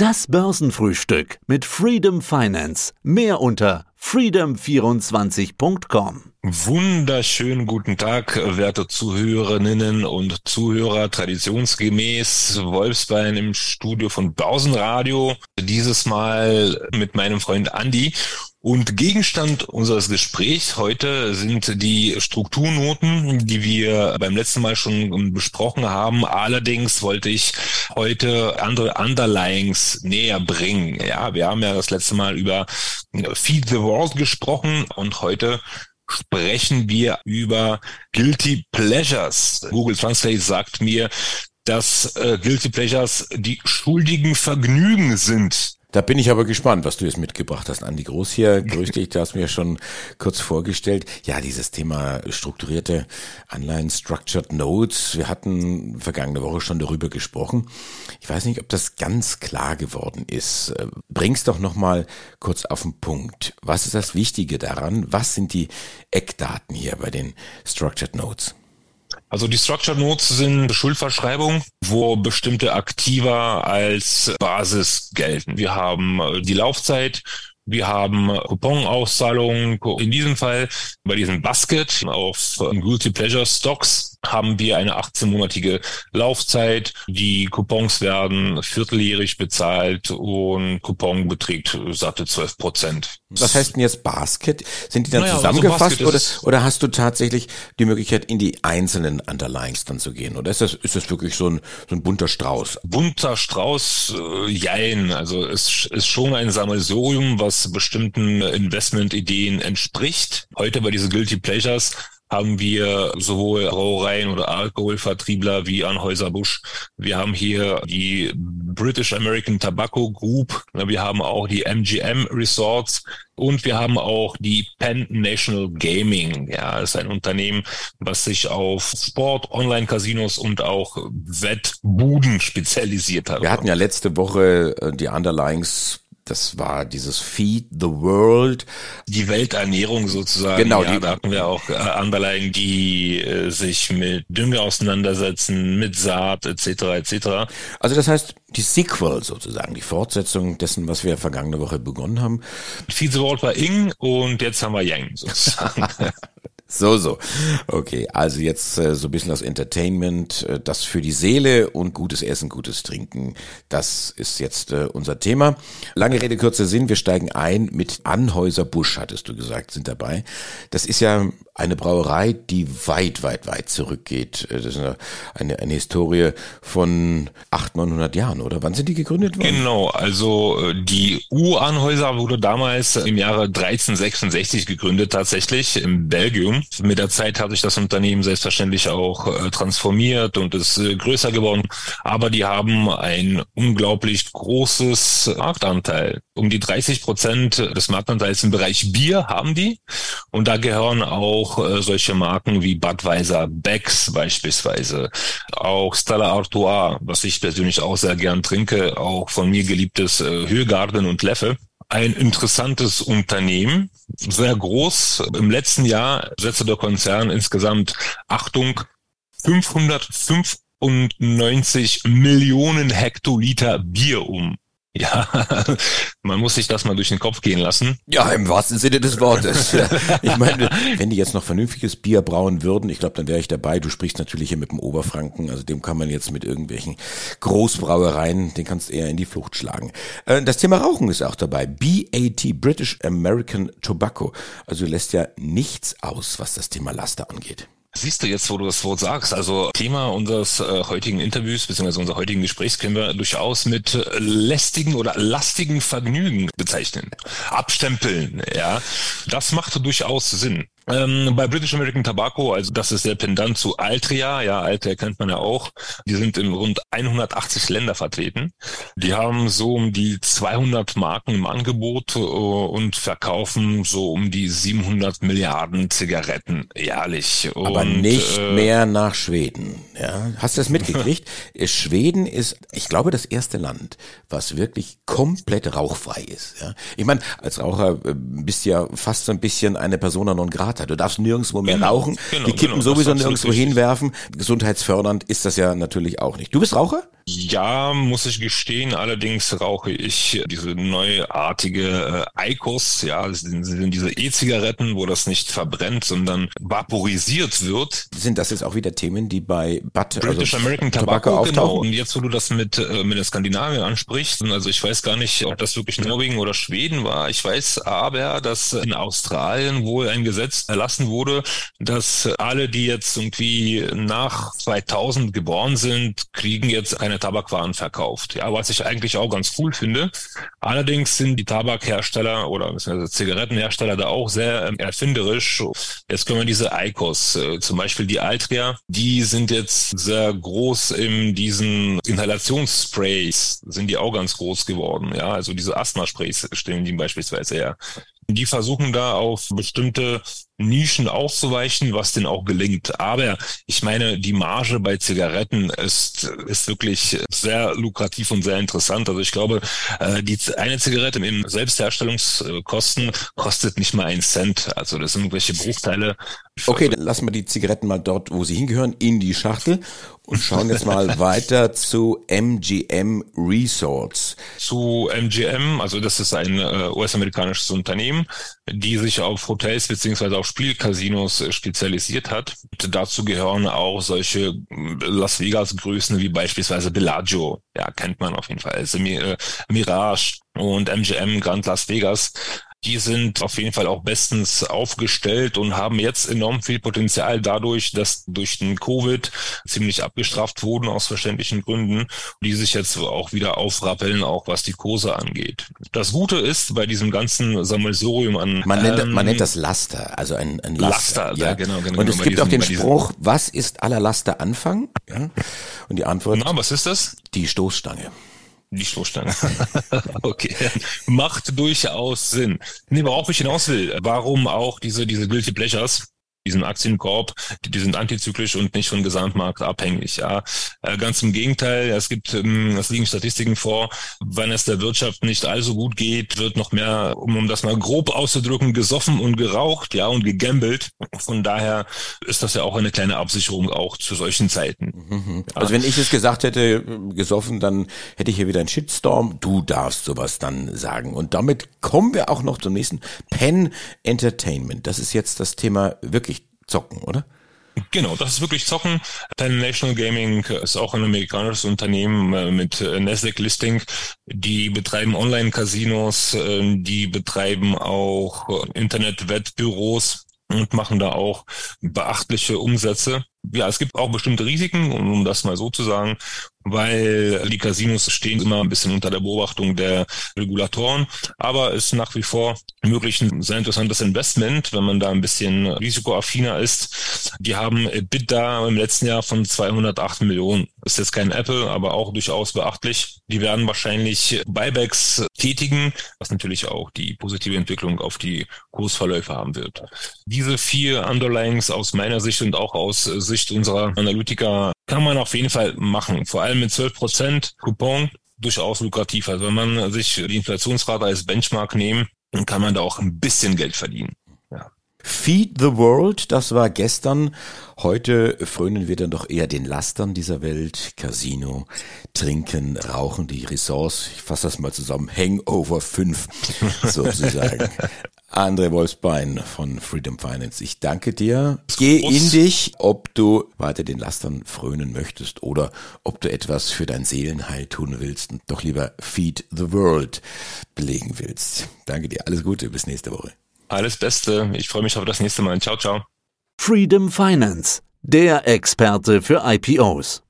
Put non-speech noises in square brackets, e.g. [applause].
Das Börsenfrühstück mit Freedom Finance. Mehr unter freedom24.com. Wunderschönen guten Tag, werte Zuhörerinnen und Zuhörer. Traditionsgemäß Wolfsbein im Studio von Börsenradio. Dieses Mal mit meinem Freund Andi. Und Gegenstand unseres Gesprächs heute sind die Strukturnoten, die wir beim letzten Mal schon besprochen haben. Allerdings wollte ich heute andere Underlyings näher bringen. Ja, wir haben ja das letzte Mal über Feed the World gesprochen und heute sprechen wir über Guilty Pleasures. Google Translate sagt mir, dass äh, Guilty Pleasures die schuldigen Vergnügen sind. Da bin ich aber gespannt, was du jetzt mitgebracht hast. Andi Groß hier, [laughs] grüß dich, du hast mir schon kurz vorgestellt. Ja, dieses Thema strukturierte Anleihen, Structured Notes. Wir hatten vergangene Woche schon darüber gesprochen. Ich weiß nicht, ob das ganz klar geworden ist. Bring's doch nochmal kurz auf den Punkt. Was ist das Wichtige daran? Was sind die Eckdaten hier bei den Structured Notes? Also die Structured Notes sind Schuldverschreibungen, wo bestimmte Aktiva als Basis gelten. Wir haben äh, die Laufzeit, wir haben Couponauszahlungen. In diesem Fall bei diesem Basket auf Guilty Pleasure Stocks haben wir eine 18-monatige Laufzeit. Die Coupons werden vierteljährig bezahlt und Coupon beträgt satte 12 Prozent. Was heißt denn jetzt Basket? Sind die dann naja, also zusammengefasst also oder, oder hast du tatsächlich die Möglichkeit, in die einzelnen Underlyings dann zu gehen? Oder ist das, ist das wirklich so ein, so ein bunter Strauß? Bunter Strauß, äh, jein. Also es ist schon ein Sammelsurium, was bestimmten Investmentideen entspricht. Heute bei diesen Guilty Pleasures haben wir sowohl Brauereien oder Alkoholvertriebler wie Anhäuser-Busch. Wir haben hier die British American Tobacco Group. Wir haben auch die MGM Resorts und wir haben auch die Penn National Gaming. Ja, ist ein Unternehmen, was sich auf Sport, Online-Casinos und auch Wettbuden spezialisiert hat. Wir hatten ja letzte Woche äh, die Underlyings das war dieses Feed the World. Die Welternährung sozusagen. Genau. Ja, da hatten wir auch äh, Underlying, die äh, sich mit Dünger auseinandersetzen, mit Saat etc. etc. Also das heißt, die Sequel sozusagen, die Fortsetzung dessen, was wir vergangene Woche begonnen haben. Feed the World war Ing und jetzt haben wir Yang sozusagen. [laughs] So, so. Okay, also jetzt äh, so ein bisschen das Entertainment, äh, das für die Seele und gutes Essen, gutes Trinken. Das ist jetzt äh, unser Thema. Lange Rede, kurzer Sinn. Wir steigen ein mit Anhäuser Busch, hattest du gesagt, sind dabei. Das ist ja eine Brauerei, die weit, weit, weit zurückgeht. Äh, das ist eine, eine, Historie von 800, 900 Jahren, oder? Wann sind die gegründet worden? Genau, also äh, die U-Anhäuser wurde damals im Jahre 1366 gegründet, tatsächlich in Belgium. Mit der Zeit hat sich das Unternehmen selbstverständlich auch äh, transformiert und ist äh, größer geworden. Aber die haben ein unglaublich großes Marktanteil. Um die 30 Prozent des Marktanteils im Bereich Bier haben die. Und da gehören auch äh, solche Marken wie Budweiser, Becks beispielsweise, auch Stella Artois, was ich persönlich auch sehr gern trinke, auch von mir geliebtes Höhegarden und Leffe ein interessantes Unternehmen, sehr groß. Im letzten Jahr setzte der Konzern insgesamt, Achtung, 595 Millionen Hektoliter Bier um. [laughs] Ja, man muss sich das mal durch den Kopf gehen lassen. Ja, im wahrsten Sinne des Wortes. [laughs] ich meine, wenn die jetzt noch vernünftiges Bier brauen würden, ich glaube, dann wäre ich dabei. Du sprichst natürlich hier mit dem Oberfranken, also dem kann man jetzt mit irgendwelchen Großbrauereien, den kannst du eher in die Flucht schlagen. Äh, das Thema Rauchen ist auch dabei. BAT, British American Tobacco. Also lässt ja nichts aus, was das Thema Laster angeht. Siehst du jetzt, wo du das Wort sagst, also Thema unseres äh, heutigen Interviews bzw. unserer heutigen Gesprächs können wir durchaus mit äh, lästigen oder lastigen Vergnügen bezeichnen. Abstempeln, ja. Das macht durchaus Sinn. Ähm, bei British American Tobacco, also das ist sehr pendant zu Altria, ja, Altria kennt man ja auch. Die sind in rund 180 Länder vertreten. Die haben so um die 200 Marken im Angebot äh, und verkaufen so um die 700 Milliarden Zigaretten jährlich. Aber und, nicht äh, mehr nach Schweden. Ja, hast du das mitgekriegt? [laughs] Schweden ist, ich glaube, das erste Land, was wirklich komplett rauchfrei ist. Ja, ich meine, als Raucher äh, bist du ja fast so ein bisschen eine Persona non grata hat. Du darfst nirgendwo mehr genau, rauchen, genau, die Kippen genau, sowieso nirgendwo hinwerfen. Gesundheitsfördernd ist das ja natürlich auch nicht. Du bist Raucher? Ja, muss ich gestehen. Allerdings rauche ich diese neuartige äh, ICOS, ja, sind, sind diese E-Zigaretten, wo das nicht verbrennt, sondern vaporisiert wird. Sind das jetzt auch wieder Themen, die bei BAT, British also American Tobacco, Tobacco genau. Und jetzt, wo du das mit, äh, mit der Skandinavien ansprichst, also ich weiß gar nicht, ob das wirklich Norwegen oder Schweden war. Ich weiß aber, dass in Australien wohl ein Gesetz erlassen wurde, dass alle, die jetzt irgendwie nach 2000 geboren sind, kriegen jetzt keine Tabakwaren verkauft. Ja, was ich eigentlich auch ganz cool finde. Allerdings sind die Tabakhersteller oder Zigarettenhersteller da auch sehr ähm, erfinderisch. Jetzt können wir diese ICOS, äh, zum Beispiel die Altria, die sind jetzt sehr groß in diesen Inhalationssprays, sind die auch ganz groß geworden. Ja, also diese Asthma-Sprays stellen die beispielsweise her. Die versuchen da auf bestimmte Nischen auszuweichen, was denn auch gelingt. Aber ich meine, die Marge bei Zigaretten ist, ist wirklich sehr lukrativ und sehr interessant. Also ich glaube, äh, die eine Zigarette im Selbstherstellungskosten kostet nicht mal einen Cent. Also das sind irgendwelche Bruchteile. Okay, dann lassen wir die Zigaretten mal dort, wo sie hingehören, in die Schachtel und schauen jetzt mal [laughs] weiter zu MGM Resorts. Zu MGM, also das ist ein äh, US-amerikanisches Unternehmen, die sich auf Hotels beziehungsweise auf Spielcasinos äh, spezialisiert hat. Und dazu gehören auch solche äh, Las Vegas-Größen wie beispielsweise Bellagio. Ja, kennt man auf jeden Fall. Also äh, Mirage und MGM Grand Las Vegas die sind auf jeden Fall auch bestens aufgestellt und haben jetzt enorm viel Potenzial dadurch, dass durch den Covid ziemlich abgestraft wurden aus verständlichen Gründen, die sich jetzt auch wieder aufrappeln, auch was die Kurse angeht. Das Gute ist bei diesem ganzen Sammelsurium an man nennt, ähm, man nennt das Laster, also ein, ein Laster. Laster ja. genau, genau. Und es gibt diesen, auch den Spruch, was ist aller Laster Anfang? Ja. Und die Antwort. Na, was ist das? Die Stoßstange. Die Stoßstange. [laughs] okay. Macht durchaus Sinn. Nee, worauf ich hinaus will, warum auch diese, diese Guilty Pleasures, diesen Aktienkorb, die, die sind antizyklisch und nicht von Gesamtmarkt abhängig. Ja, äh, ganz im Gegenteil. Es gibt, ähm, es liegen Statistiken vor, wenn es der Wirtschaft nicht allzu gut geht, wird noch mehr, um, um das mal grob auszudrücken, gesoffen und geraucht, ja, und gegambelt. Von daher ist das ja auch eine kleine Absicherung auch zu solchen Zeiten. Mhm. Ja. Also wenn ich es gesagt hätte, gesoffen, dann hätte ich hier wieder einen Shitstorm. Du darfst sowas dann sagen. Und damit kommen wir auch noch zum nächsten. Pen Entertainment. Das ist jetzt das Thema wirklich zocken, oder? Genau, das ist wirklich Zocken. National Gaming ist auch ein amerikanisches Unternehmen äh, mit äh, Nasdaq-Listing. Die betreiben Online-Casinos, äh, die betreiben auch Internet-Wettbüros und machen da auch beachtliche Umsätze. Ja, es gibt auch bestimmte Risiken, um das mal so zu sagen weil die Casinos stehen immer ein bisschen unter der Beobachtung der Regulatoren, aber ist nach wie vor möglich ein sehr interessantes Investment, wenn man da ein bisschen risikoaffiner ist. Die haben EBITDA im letzten Jahr von 208 Millionen. Ist jetzt kein Apple, aber auch durchaus beachtlich. Die werden wahrscheinlich Buybacks tätigen, was natürlich auch die positive Entwicklung auf die Kursverläufe haben wird. Diese vier Underlyings aus meiner Sicht und auch aus Sicht unserer Analytiker kann man auf jeden Fall machen. Vor allem mit 12 Prozent Coupon durchaus lukrativ. Also wenn man sich die Inflationsrate als Benchmark nehmen, dann kann man da auch ein bisschen Geld verdienen. Feed the World, das war gestern. Heute frönen wir dann doch eher den Lastern dieser Welt. Casino, Trinken, Rauchen, die Ressorts. Ich fasse das mal zusammen. Hangover 5, [laughs] sozusagen. André Wolfsbein von Freedom Finance. Ich danke dir. Geh in dich, ob du weiter den Lastern frönen möchtest oder ob du etwas für dein Seelenheil tun willst und doch lieber Feed the World belegen willst. Danke dir. Alles Gute. Bis nächste Woche. Alles Beste. Ich freue mich auf das nächste Mal. Ciao, ciao. Freedom Finance, der Experte für IPOs.